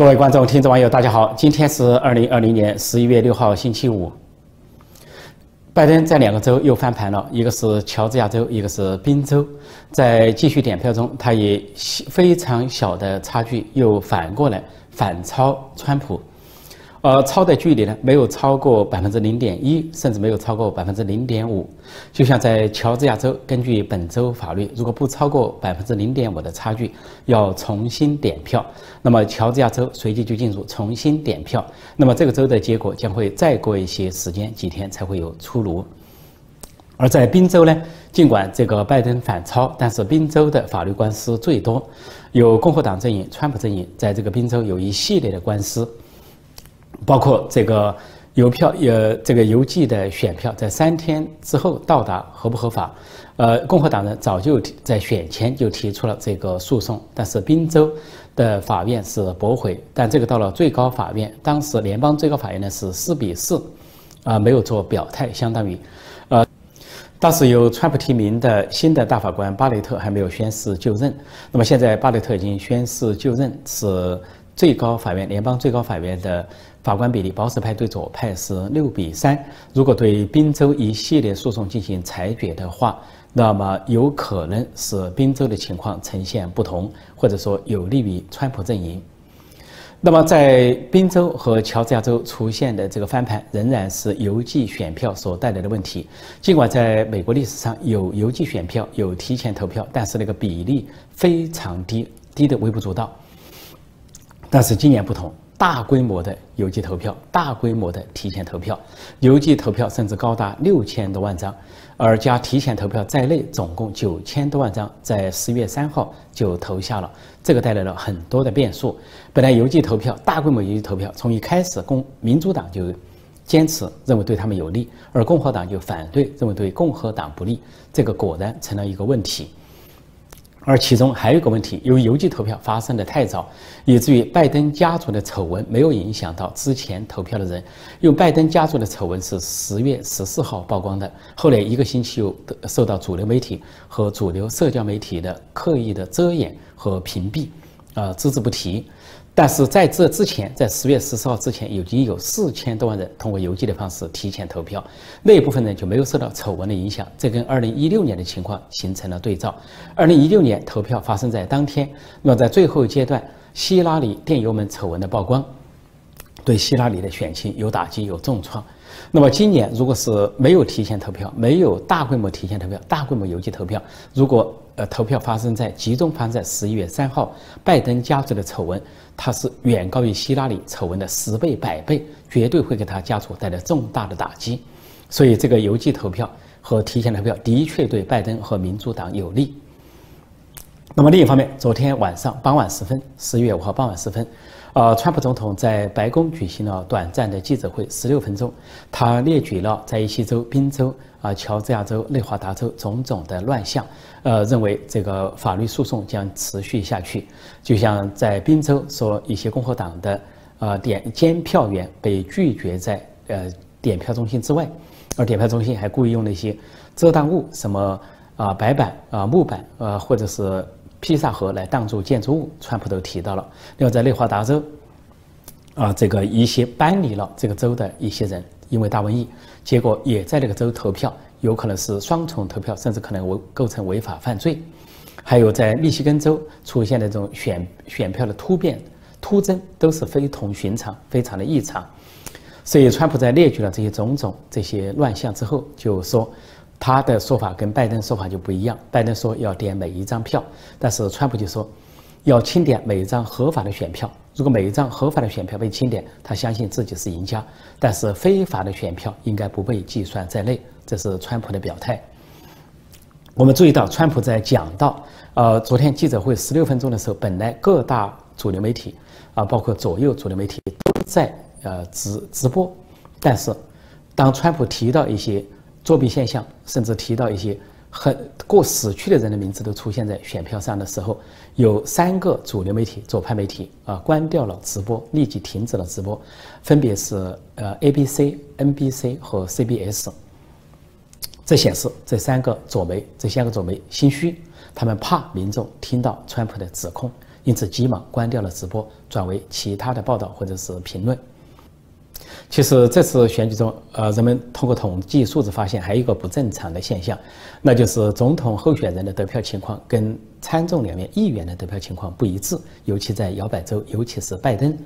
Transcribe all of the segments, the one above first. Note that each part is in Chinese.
各位观众、听众、网友，大家好！今天是二零二零年十一月六号，星期五。拜登在两个州又翻盘了，一个是乔治亚州，一个是宾州。在继续点票中，他以非常小的差距又反过来反超川普。呃，超的距离呢，没有超过百分之零点一，甚至没有超过百分之零点五。就像在乔治亚州，根据本州法律，如果不超过百分之零点五的差距，要重新点票，那么乔治亚州随即就进入重新点票。那么这个州的结果将会再过一些时间，几天才会有出炉。而在宾州呢，尽管这个拜登反超，但是宾州的法律官司最多，有共和党阵营、川普阵营在这个宾州有一系列的官司。包括这个邮票，呃，这个邮寄的选票在三天之后到达合不合法？呃，共和党人早就在选前就提出了这个诉讼，但是宾州的法院是驳回。但这个到了最高法院，当时联邦最高法院呢是四比四，啊，没有做表态，相当于，呃，当时由川普提名的新的大法官巴雷特还没有宣誓就任。那么现在巴雷特已经宣誓就任，是最高法院联邦最高法院的。法官比例，保守派对左派是六比三。如果对宾州一系列诉讼进行裁决的话，那么有可能使宾州的情况呈现不同，或者说有利于川普阵营。那么在宾州和乔治亚州出现的这个翻盘，仍然是邮寄选票所带来的问题。尽管在美国历史上有邮寄选票、有提前投票，但是那个比例非常低，低的微不足道。但是今年不同。大规模的邮寄投票，大规模的提前投票，邮寄投票甚至高达六千多万张，而加提前投票在内，总共九千多万张，在十月三号就投下了。这个带来了很多的变数。本来邮寄投票，大规模邮寄投票，从一开始共民主党就坚持认为对他们有利，而共和党就反对，认为对共和党不利。这个果然成了一个问题。而其中还有一个问题，由于邮寄投票发生的太早，以至于拜登家族的丑闻没有影响到之前投票的人。因为拜登家族的丑闻是十月十四号曝光的，后来一个星期又受到主流媒体和主流社交媒体的刻意的遮掩和屏蔽，啊，只字不提。但是在这之前，在十月十四号之前，已经有四千多万人通过邮寄的方式提前投票，那一部分人就没有受到丑闻的影响。这跟二零一六年的情况形成了对照。二零一六年投票发生在当天，那么在最后阶段，希拉里电邮门丑闻的曝光，对希拉里的选情有打击，有重创。那么今年如果是没有提前投票，没有大规模提前投票，大规模邮寄投票，如果呃投票发生在集中发生在十一月三号，拜登家族的丑闻。它是远高于希拉里丑闻的十倍、百倍，绝对会给他家族带来重大的打击。所以，这个邮寄投票和提前投票的确对拜登和民主党有利。那么另一方面，昨天晚上傍晚时分，十一月五号傍晚时分。呃，川普总统在白宫举行了短暂的记者会，十六分钟。他列举了在一些州，宾州、啊乔治亚州、内华达州种种的乱象，呃，认为这个法律诉讼将持续下去。就像在宾州说，一些共和党的呃点监票员被拒绝在呃点票中心之外，而点票中心还故意用那些遮挡物，什么啊白板啊木板啊或者是。披萨盒来挡住建筑物，川普都提到了。另外，在内华达州，啊，这个一些搬离了这个州的一些人，因为大瘟疫，结果也在那个州投票，有可能是双重投票，甚至可能违构成违法犯罪。还有在密西根州出现那种选选票的突变、突增，都是非同寻常，非常的异常。所以，川普在列举了这些种种这些乱象之后，就说。他的说法跟拜登说法就不一样。拜登说要点每一张票，但是川普就说要清点每一张合法的选票。如果每一张合法的选票被清点，他相信自己是赢家。但是非法的选票应该不被计算在内，这是川普的表态。我们注意到，川普在讲到呃昨天记者会十六分钟的时候，本来各大主流媒体啊，包括左右主流媒体都在呃直直播，但是当川普提到一些。作弊现象，甚至提到一些很过死去的人的名字都出现在选票上的时候，有三个主流媒体、左派媒体啊关掉了直播，立即停止了直播，分别是呃 ABC、NBC 和 CBS。这显示这三个左媒、这三个左媒心虚，他们怕民众听到川普的指控，因此急忙关掉了直播，转为其他的报道或者是评论。其实这次选举中，呃，人们通过统计数字发现，还有一个不正常的现象，那就是总统候选人的得票情况跟参众两院议员的得票情况不一致，尤其在摇摆州，尤其是拜登。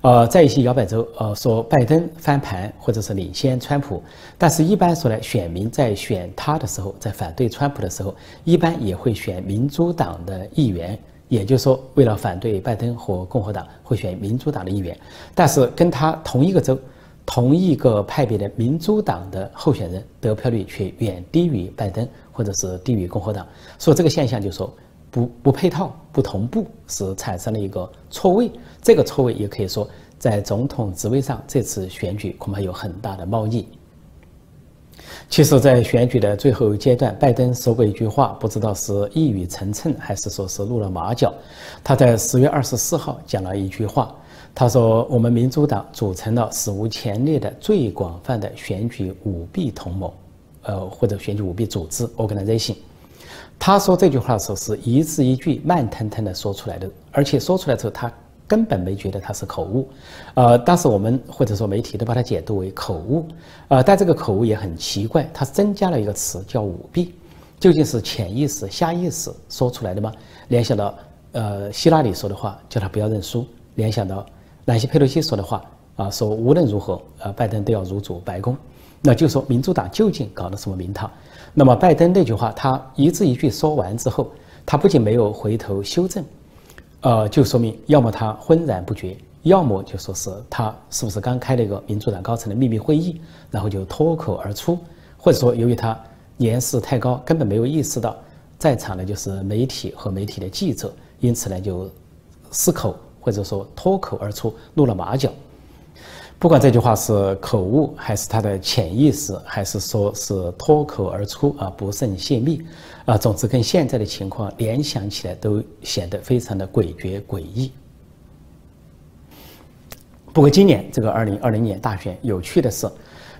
呃，在一些摇摆州，呃，说拜登翻盘或者是领先川普，但是一般说来，选民在选他的时候，在反对川普的时候，一般也会选民主党的议员，也就是说，为了反对拜登和共和党，会选民主党的议员，但是跟他同一个州。同一个派别的民主党的候选人得票率却远低于拜登，或者是低于共和党，所以这个现象就说不不配套、不同步，是产生了一个错位。这个错位也可以说在总统职位上，这次选举恐怕有很大的猫腻。其实，在选举的最后阶段，拜登说过一句话，不知道是一语成谶，还是说是露了马脚。他在十月二十四号讲了一句话。他说：“我们民主党组成了史无前例的最广泛的选举舞弊同盟，呃，或者选举舞弊组织 （organization）。”他说这句话的时候是一字一句慢腾腾的说出来的，而且说出来之后他根本没觉得他是口误，呃，当时我们或者说媒体都把它解读为口误，呃，但这个口误也很奇怪，它增加了一个词叫舞弊，究竟是潜意识、下意识说出来的吗？联想到呃希拉里说的话，叫他不要认输，联想到。南希·佩洛西说的话啊，说无论如何，呃，拜登都要入主白宫，那就说民主党究竟搞了什么名堂？那么拜登那句话，他一字一句说完之后，他不仅没有回头修正，呃，就说明要么他浑然不觉，要么就说是他是不是刚开了一个民主党高层的秘密会议，然后就脱口而出，或者说由于他年事太高，根本没有意识到在场的就是媒体和媒体的记者，因此呢就失口。或者说脱口而出露了马脚，不管这句话是口误，还是他的潜意识，还是说是脱口而出啊不慎泄密啊，总之跟现在的情况联想起来都显得非常的诡谲诡异。不过今年这个二零二零年大选有趣的是，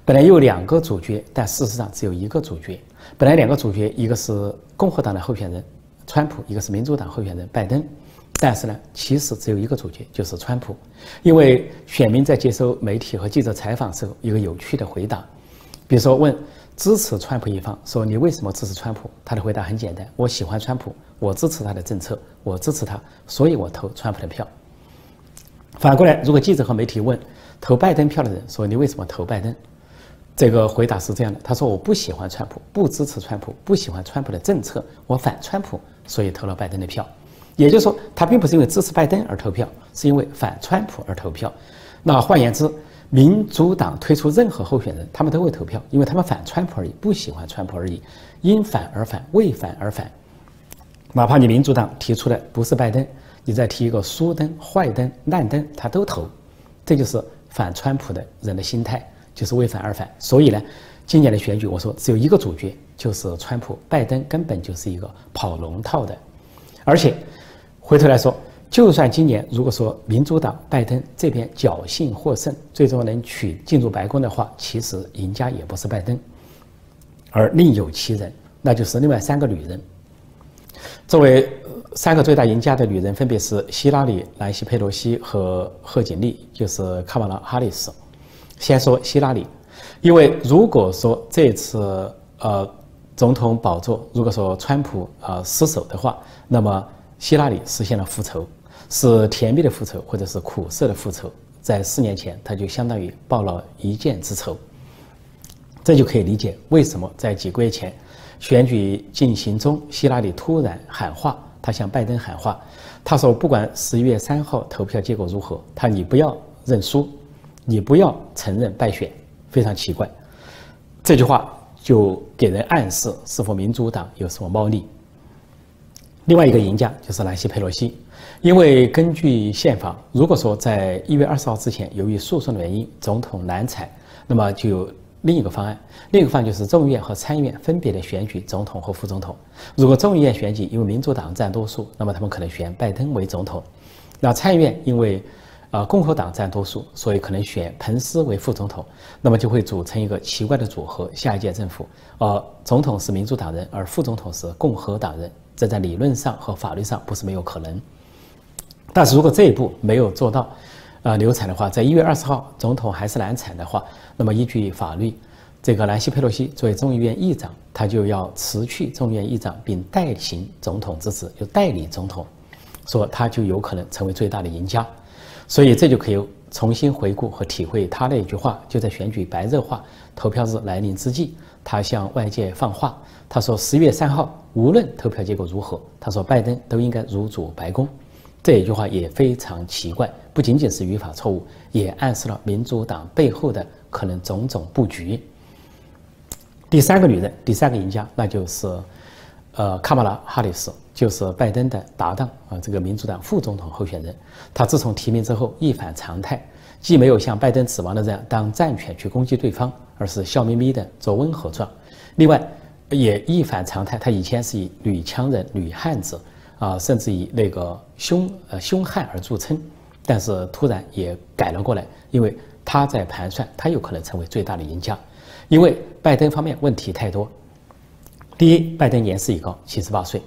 本来有两个主角，但事实上只有一个主角。本来两个主角，一个是共和党的候选人川普，一个是民主党候选人拜登。但是呢，其实只有一个主角，就是川普，因为选民在接受媒体和记者采访时候，一个有趣的回答，比如说问支持川普一方说你为什么支持川普？他的回答很简单，我喜欢川普，我支持他的政策，我支持他，所以我投川普的票。反过来，如果记者和媒体问投拜登票的人说你为什么投拜登？这个回答是这样的，他说我不喜欢川普，不支持川普，不喜欢川普的政策，我反川普，所以投了拜登的票。也就是说，他并不是因为支持拜登而投票，是因为反川普而投票。那换言之，民主党推出任何候选人，他们都会投票，因为他们反川普而已，不喜欢川普而已。因反而反，为反而反。哪怕你民主党提出的不是拜登，你再提一个苏登、坏登、烂登，他都投。这就是反川普的人的心态，就是为反而反。所以呢，今年的选举，我说只有一个主角，就是川普，拜登根本就是一个跑龙套的，而且。回头来说，就算今年如果说民主党拜登这边侥幸获胜，最终能取进入白宫的话，其实赢家也不是拜登，而另有其人，那就是另外三个女人。作为三个最大赢家的女人，分别是希拉里、南希·佩洛西和贺锦丽，就是卡马拉·哈里斯。先说希拉里，因为如果说这次呃总统宝座，如果说川普呃失守的话，那么。希拉里实现了复仇，是甜蜜的复仇，或者是苦涩的复仇。在四年前，他就相当于报了一箭之仇。这就可以理解为什么在几个月前选举进行中，希拉里突然喊话，他向拜登喊话，他说：“不管十一月三号投票结果如何，他你不要认输，你不要承认败选。”非常奇怪，这句话就给人暗示，是否民主党有什么猫腻？另外一个赢家就是南希·佩洛西，因为根据宪法，如果说在一月二十号之前，由于诉讼的原因，总统难产，那么就有另一个方案。另一个方案就是众议院和参议院分别的选举总统和副总统。如果众议院选举因为民主党占多数，那么他们可能选拜登为总统；那参议院因为啊共和党占多数，所以可能选彭斯为副总统。那么就会组成一个奇怪的组合，下一届政府，呃，总统是民主党人，而副总统是共和党人。这在理论上和法律上不是没有可能。但是如果这一步没有做到，呃，流产的话，在一月二十号总统还是难产的话，那么依据法律，这个南希·佩洛西作为众议院议长，他就要辞去众议院议长，并代行总统之职，就代理总统，说他就有可能成为最大的赢家。所以这就可以重新回顾和体会他那一句话，就在选举白热化、投票日来临之际，他向外界放话，他说十月三号无论投票结果如何，他说拜登都应该入主白宫。这一句话也非常奇怪，不仅仅是语法错误，也暗示了民主党背后的可能种种布局。第三个女人，第三个赢家，那就是，呃，卡马拉·哈里斯，就是拜登的搭档啊，这个民主党副总统候选人。他自从提名之后一反常态，既没有像拜登指望的这样当战犬去攻击对方，而是笑眯眯的做温和状。另外，也一反常态，他以前是以女强人、女汉子。啊，甚至以那个凶呃凶悍而著称，但是突然也改了过来，因为他在盘算，他有可能成为最大的赢家，因为拜登方面问题太多。第一，拜登年事已高，七十八岁，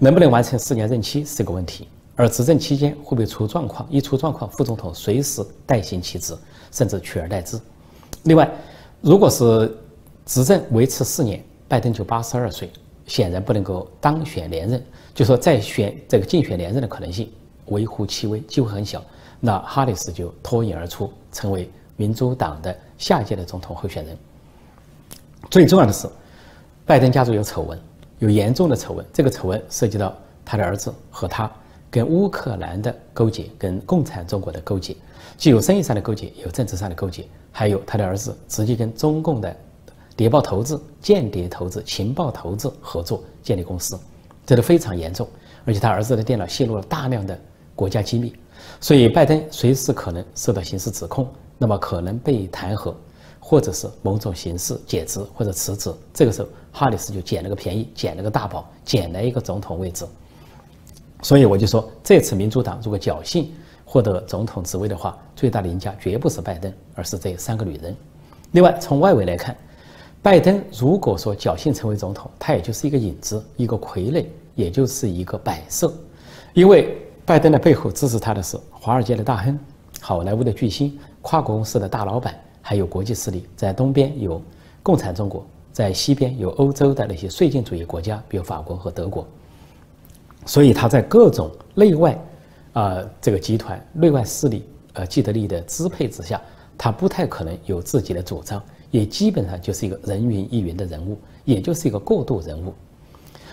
能不能完成四年任期是个问题，而执政期间会不会出状况？一出状况，副总统随时代行其职，甚至取而代之。另外，如果是执政维持四年，拜登就八十二岁，显然不能够当选连任。就说再选这个竞选连任的可能性微乎其微，机会很小。那哈里斯就脱颖而出，成为民主党的下一届的总统候选人。最重要的是，拜登家族有丑闻，有严重的丑闻。这个丑闻涉及到他的儿子和他跟乌克兰的勾结，跟共产中国的勾结，既有生意上的勾结，有政治上的勾结，还有他的儿子直接跟中共的谍报头子、间谍头子、情报头子合作建立公司。这都非常严重，而且他儿子的电脑泄露了大量的国家机密，所以拜登随时可能受到刑事指控，那么可能被弹劾，或者是某种形式解职或者辞职。这个时候，哈里斯就捡了个便宜，捡了个大宝，捡了一个总统位置。所以我就说，这次民主党如果侥幸获得总统职位的话，最大的赢家绝不是拜登，而是这三个女人。另外，从外围来看。拜登如果说侥幸成为总统，他也就是一个影子，一个傀儡，也就是一个摆设。因为拜登的背后支持他的是华尔街的大亨、好莱坞的巨星、跨国公司的大老板，还有国际势力。在东边有共产中国，在西边有欧洲的那些绥靖主义国家，比如法国和德国。所以他在各种内外啊这个集团、内外势力呃既得利益的支配之下，他不太可能有自己的主张。也基本上就是一个人云亦云的人物，也就是一个过渡人物。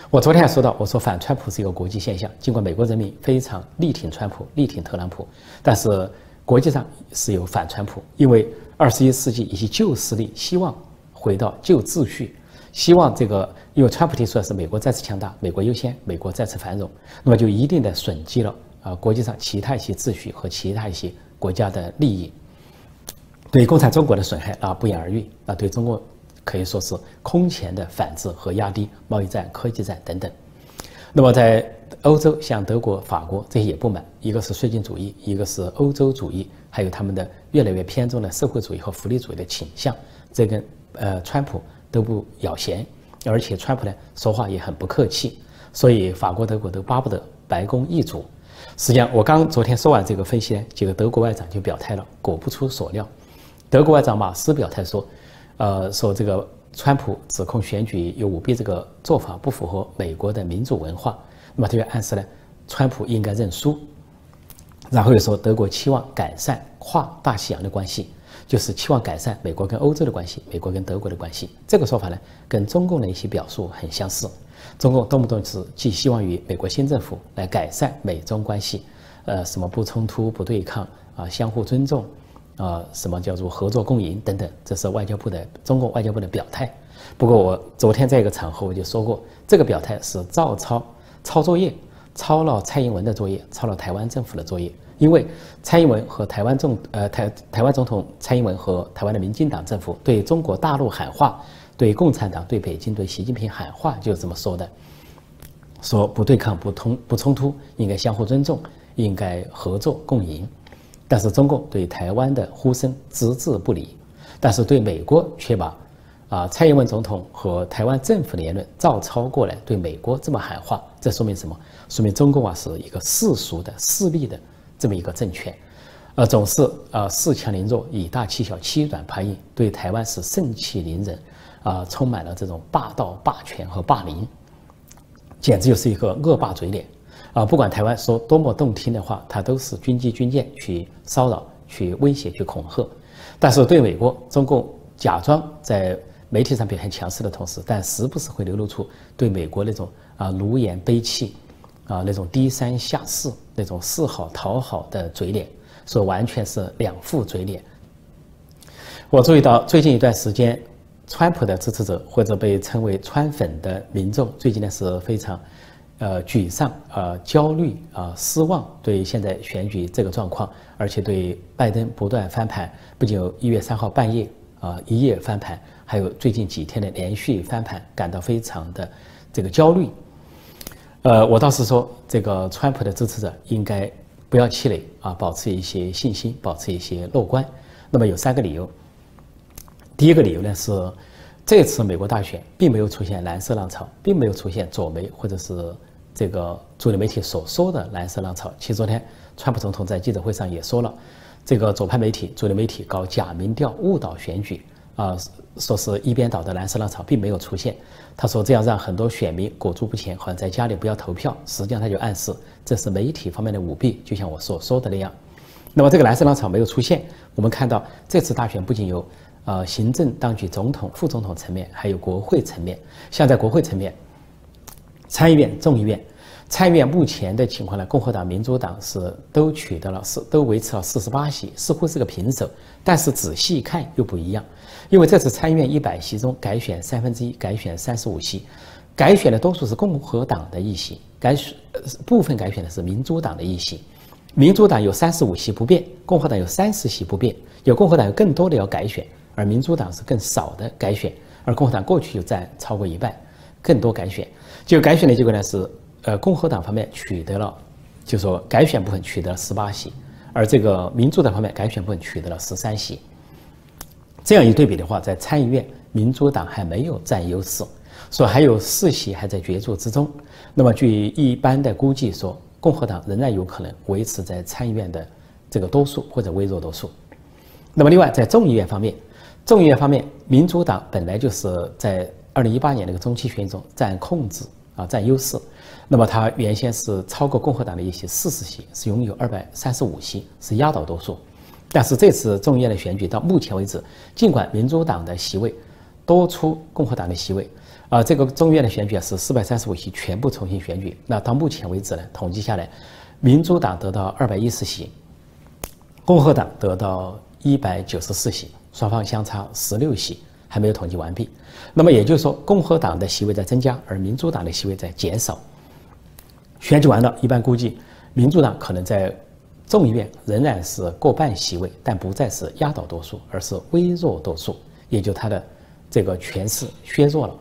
我昨天还说到，我说反川普是一个国际现象，尽管美国人民非常力挺川普、力挺特朗普，但是国际上是有反川普，因为二十一世纪一些旧势力希望回到旧秩序，希望这个，因为川普提出的是美国再次强大、美国优先、美国再次繁荣，那么就一定的损及了啊国际上其他一些秩序和其他一些国家的利益。对共产中国的损害啊不言而喻啊，对中国可以说是空前的反制和压低，贸易战、科技战等等。那么在欧洲，像德国、法国这些也不满，一个是绥靖主义，一个是欧洲主义，还有他们的越来越偏重的社会主义和福利主义的倾向，这跟呃川普都不咬弦，而且川普呢说话也很不客气，所以法国、德国都巴不得白宫易主。实际上，我刚昨天说完这个分析呢，几个德国外长就表态了，果不出所料。德国外长马斯表态说：“呃，说这个川普指控选举有舞弊，这个做法不符合美国的民主文化。那么他就暗示呢，川普应该认输。然后又说德国期望改善跨大西洋的关系，就是期望改善美国跟欧洲的关系，美国跟德国的关系。这个说法呢，跟中共的一些表述很相似。中共动不动是寄希望于美国新政府来改善美中关系，呃，什么不冲突、不对抗啊，相互尊重。”啊，什么叫做合作共赢等等，这是外交部的中国外交部的表态。不过我昨天在一个场合我就说过，这个表态是照抄抄作业，抄了蔡英文的作业，抄了台湾政府的作业。因为蔡英文和台湾总呃台台湾总统蔡英文和台湾的民进党政府对中国大陆喊话，对共产党、对北京、对习近平喊话，就是这么说的：说不对抗、不通、不冲突，应该相互尊重，应该合作共赢。但是中共对台湾的呼声只字不理，但是对美国却把，啊，蔡英文总统和台湾政府的言论照抄过来，对美国这么喊话，这说明什么？说明中共啊是一个世俗的势力的这么一个政权，呃，总是呃恃强凌弱，以大欺小，欺软怕硬，对台湾是盛气凌人，啊，充满了这种霸道、霸权和霸凌，简直就是一个恶霸嘴脸，啊，不管台湾说多么动听的话，他都是军机军舰去骚扰、去威胁、去恐吓，但是对美国，中共假装在。媒体上表现强势的同时，但时不时会流露出对美国那种啊奴颜卑气，啊那种低三下四、那种示好讨好的嘴脸，说完全是两副嘴脸。我注意到最近一段时间，川普的支持者或者被称为“川粉”的民众，最近呢是非常呃沮丧、呃焦虑、啊失望，对现在选举这个状况，而且对拜登不断翻盘，不仅有一月三号半夜啊一夜翻盘。还有最近几天的连续翻盘，感到非常的这个焦虑。呃，我倒是说，这个川普的支持者应该不要气馁啊，保持一些信心，保持一些乐观。那么有三个理由。第一个理由呢是，这次美国大选并没有出现蓝色浪潮，并没有出现左媒或者是这个主流媒体所说的蓝色浪潮。其实昨天川普总统在记者会上也说了，这个左派媒体、主流媒体搞假民调误导选举。啊，说是一边倒的蓝色浪潮并没有出现。他说这样让很多选民裹足不前，好像在家里不要投票。实际上他就暗示这是媒体方面的舞弊，就像我所说的那样。那么这个蓝色浪潮没有出现，我们看到这次大选不仅有呃行政当局、总统、副总统层面，还有国会层面。像在国会层面，参议院、众议院。参议院目前的情况呢，共和党、民主党是都取得了四，都维持了四十八席，似乎是个平手。但是仔细看又不一样，因为这次参议院一百席中改选三分之一，改选三十五席，改选的多数是共和党的议席，改选部分改选的是民主党的议席。民主党有三十五席不变，共和党有三十席不变，有共和党有更多的要改选，而民主党是更少的改选，而共和党过去就占超过一半，更多改选。就改选的结果呢是。呃，共和党方面取得了，就说改选部分取得了十八席，而这个民主党方面改选部分取得了十三席。这样一对比的话，在参议院，民主党还没有占优势，说还有四席还在角逐之中。那么，据一般的估计说，共和党仍然有可能维持在参议院的这个多数或者微弱多数。那么，另外在众议院方面，众议院方面，民主党本来就是在二零一八年那个中期选举中占控制啊，占优势。那么他原先是超过共和党的一席四十席，是拥有二百三十五席，是压倒多数。但是这次众议院的选举到目前为止，尽管民主党的席位多出共和党的席位，啊，这个众议院的选举啊是四百三十五席全部重新选举。那到目前为止呢，统计下来，民主党得到二百一十席，共和党得到一百九十四席，双方相差十六席，还没有统计完毕。那么也就是说，共和党的席位在增加，而民主党的席位在减少。选举完了，一般估计，民主党可能在众议院仍然是过半席位，但不再是压倒多数，而是微弱多数，也就他的这个权势削弱了。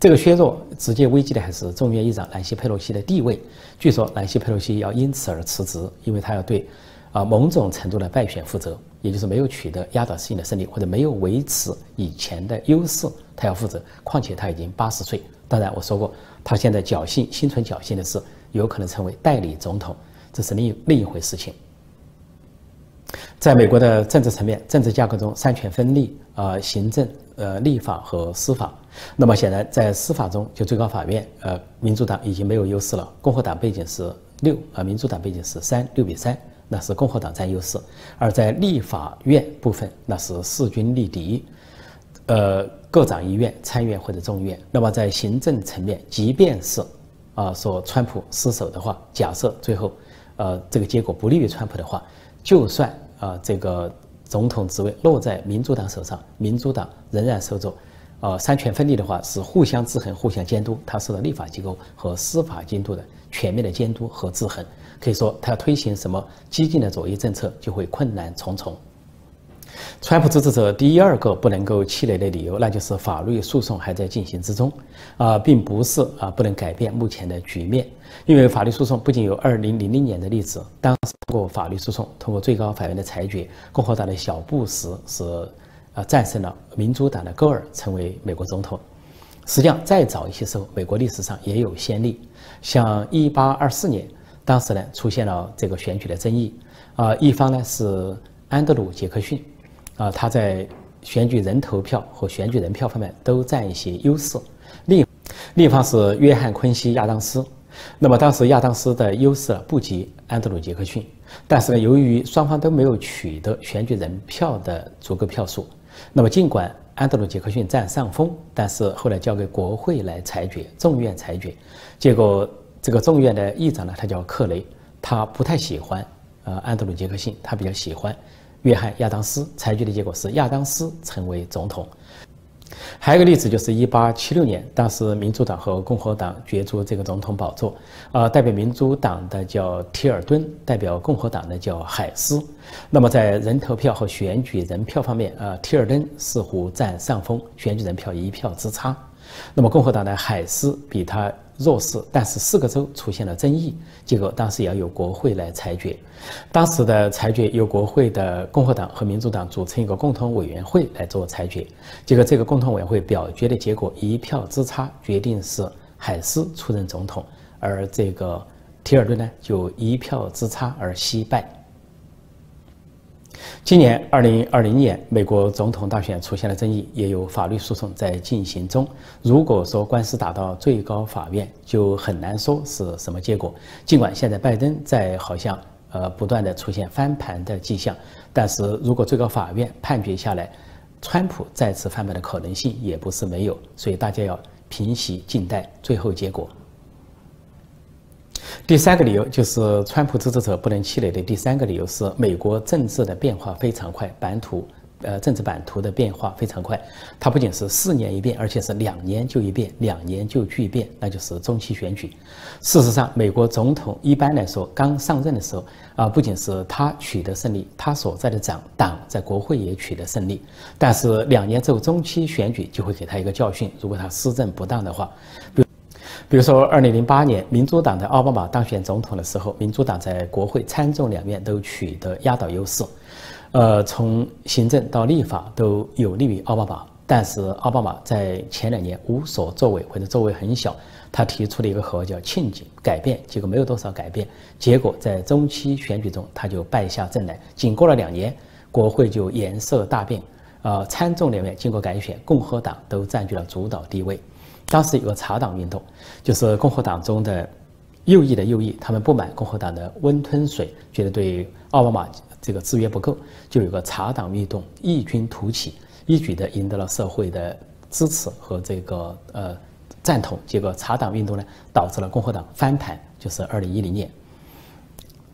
这个削弱直接危机的还是众议院议长南希佩洛西的地位。据说南希佩洛西要因此而辞职，因为他要对啊某种程度的败选负责，也就是没有取得压倒性的胜利，或者没有维持以前的优势，他要负责。况且他已经八十岁，当然我说过，他现在侥幸心存侥幸的是。有可能成为代理总统，这是另另一回事情。在美国的政治层面，政治架构中三权分立，呃，行政、呃，立法和司法。那么显然，在司法中，就最高法院，呃，民主党已经没有优势了。共和党背景是六，啊，民主党背景是三，六比三，那是共和党占优势。而在立法院部分，那是势均力敌，呃，各长一院，参议院或者众议院。那么在行政层面，即便是啊，说川普失守的话，假设最后，呃，这个结果不利于川普的话，就算啊这个总统职位落在民主党手上，民主党仍然受着，呃，三权分立的话是互相制衡、互相监督，它受到立法机构和司法监督的全面的监督和制衡。可以说，他要推行什么激进的左翼政策，就会困难重重。川普支持者第二个不能够气馁的理由，那就是法律诉讼还在进行之中，啊，并不是啊不能改变目前的局面。因为法律诉讼不仅有二零零零年的例子，当时通过法律诉讼，通过最高法院的裁决，共和党的小布什是啊战胜了民主党的戈尔，成为美国总统。实际上，再早一些时候，美国历史上也有先例，像1824年，当时呢出现了这个选举的争议，啊，一方呢是安德鲁·杰克逊，啊，他在选举人投票和选举人票方面都占一些优势，另另一方是约翰·昆西·亚当斯。那么当时亚当斯的优势不及安德鲁·杰克逊，但是呢，由于双方都没有取得选举人票的足够票数，那么尽管安德鲁·杰克逊占上风，但是后来交给国会来裁决，众院裁决，结果这个众院的议长呢，他叫克雷，他不太喜欢呃安德鲁·杰克逊，他比较喜欢约翰·亚当斯，裁决的结果是亚当斯成为总统。还有一个例子，就是一八七六年，当时民主党和共和党角逐这个总统宝座，呃，代表民主党的叫提尔顿，代表共和党的叫海斯。那么在人投票和选举人票方面，呃，提尔顿似乎占上风，选举人票一票之差。那么共和党的海斯比他。弱势，但是四个州出现了争议，结果当时也要由国会来裁决。当时的裁决由国会的共和党和民主党组成一个共同委员会来做裁决。结果这个共同委员会表决的结果一票之差，决定是海斯出任总统，而这个提尔顿呢就一票之差而惜败。今年二零二零年，美国总统大选出现了争议，也有法律诉讼在进行中。如果说官司打到最高法院，就很难说是什么结果。尽管现在拜登在好像呃不断的出现翻盘的迹象，但是如果最高法院判决下来，川普再次翻盘的可能性也不是没有。所以大家要平息静待最后结果。第三个理由就是川普支持者不能气馁的第三个理由是美国政治的变化非常快，版图，呃，政治版图的变化非常快。它不仅是四年一变，而且是两年就一变，两年就巨变，那就是中期选举。事实上，美国总统一般来说刚上任的时候啊，不仅是他取得胜利，他所在的党党在国会也取得胜利。但是两年之后中期选举就会给他一个教训，如果他施政不当的话，比如说，二零零八年民主党的奥巴马当选总统的时候，民主党在国会参众两院都取得压倒优势，呃，从行政到立法都有利于奥巴马。但是奥巴马在前两年无所作为或者作为很小，他提出了一个口号叫“庆祝改变”，结果没有多少改变。结果在中期选举中他就败下阵来。仅过了两年，国会就颜色大变，呃，参众两院经过改选，共和党都占据了主导地位。当时有个茶党运动，就是共和党中的右翼的右翼，他们不满共和党的温吞水，觉得对奥巴马这个制约不够，就有个茶党运动异军突起，一举的赢得了社会的支持和这个呃赞同。结果茶党运动呢，导致了共和党翻盘，就是二零一零年。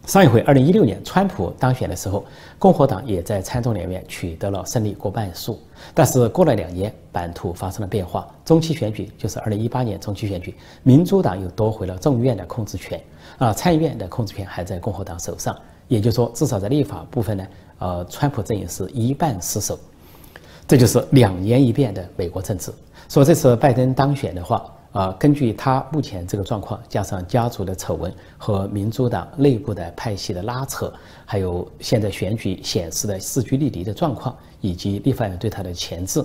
上一回，二零一六年，川普当选的时候，共和党也在参众两院取得了胜利过半数。但是过了两年，版图发生了变化，中期选举就是二零一八年中期选举，民主党又夺回了众议院的控制权，啊，参议院的控制权还在共和党手上。也就是说，至少在立法部分呢，呃，川普阵营是一半失守。这就是两年一变的美国政治。说这次拜登当选的话。啊，根据他目前这个状况，加上家族的丑闻和民主党内部的派系的拉扯，还有现在选举显示的势均力敌的状况，以及立法院对他的钳制，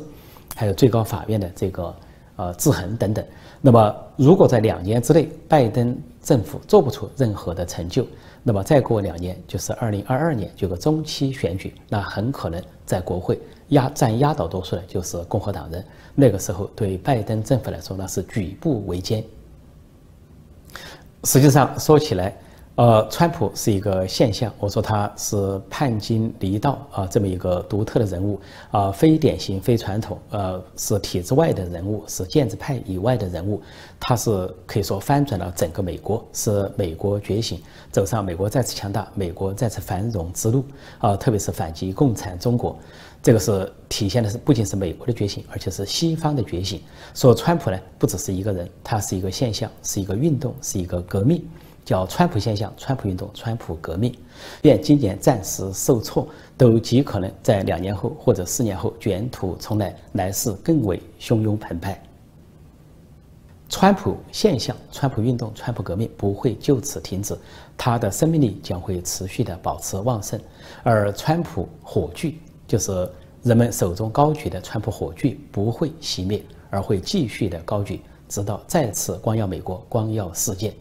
还有最高法院的这个呃制衡等等，那么如果在两年之内拜登政府做不出任何的成就，那么再过两年就是二零二二年，就个中期选举，那很可能在国会压占压倒多数的就是共和党人。那个时候，对拜登政府来说，那是举步维艰。实际上说起来，呃，川普是一个现象。我说他是叛经离道啊，这么一个独特的人物啊，非典型、非传统，呃，是体制外的人物，是建制派以外的人物。他是可以说翻转了整个美国，是美国觉醒，走上美国再次强大、美国再次繁荣之路啊，特别是反击共产中国。这个是体现的是不仅是美国的觉醒，而且是西方的觉醒。说川普呢，不只是一个人，他是一个现象，是一个运动，是一个革命，叫川普现象、川普运动、川普革命。愿今年暂时受挫，都极可能在两年后或者四年后卷土重来，来势更为汹涌澎湃。川普现象、川普运动、川普革命不会就此停止，它的生命力将会持续的保持旺盛，而川普火炬。就是人们手中高举的川普火炬不会熄灭，而会继续的高举，直到再次光耀美国、光耀世界。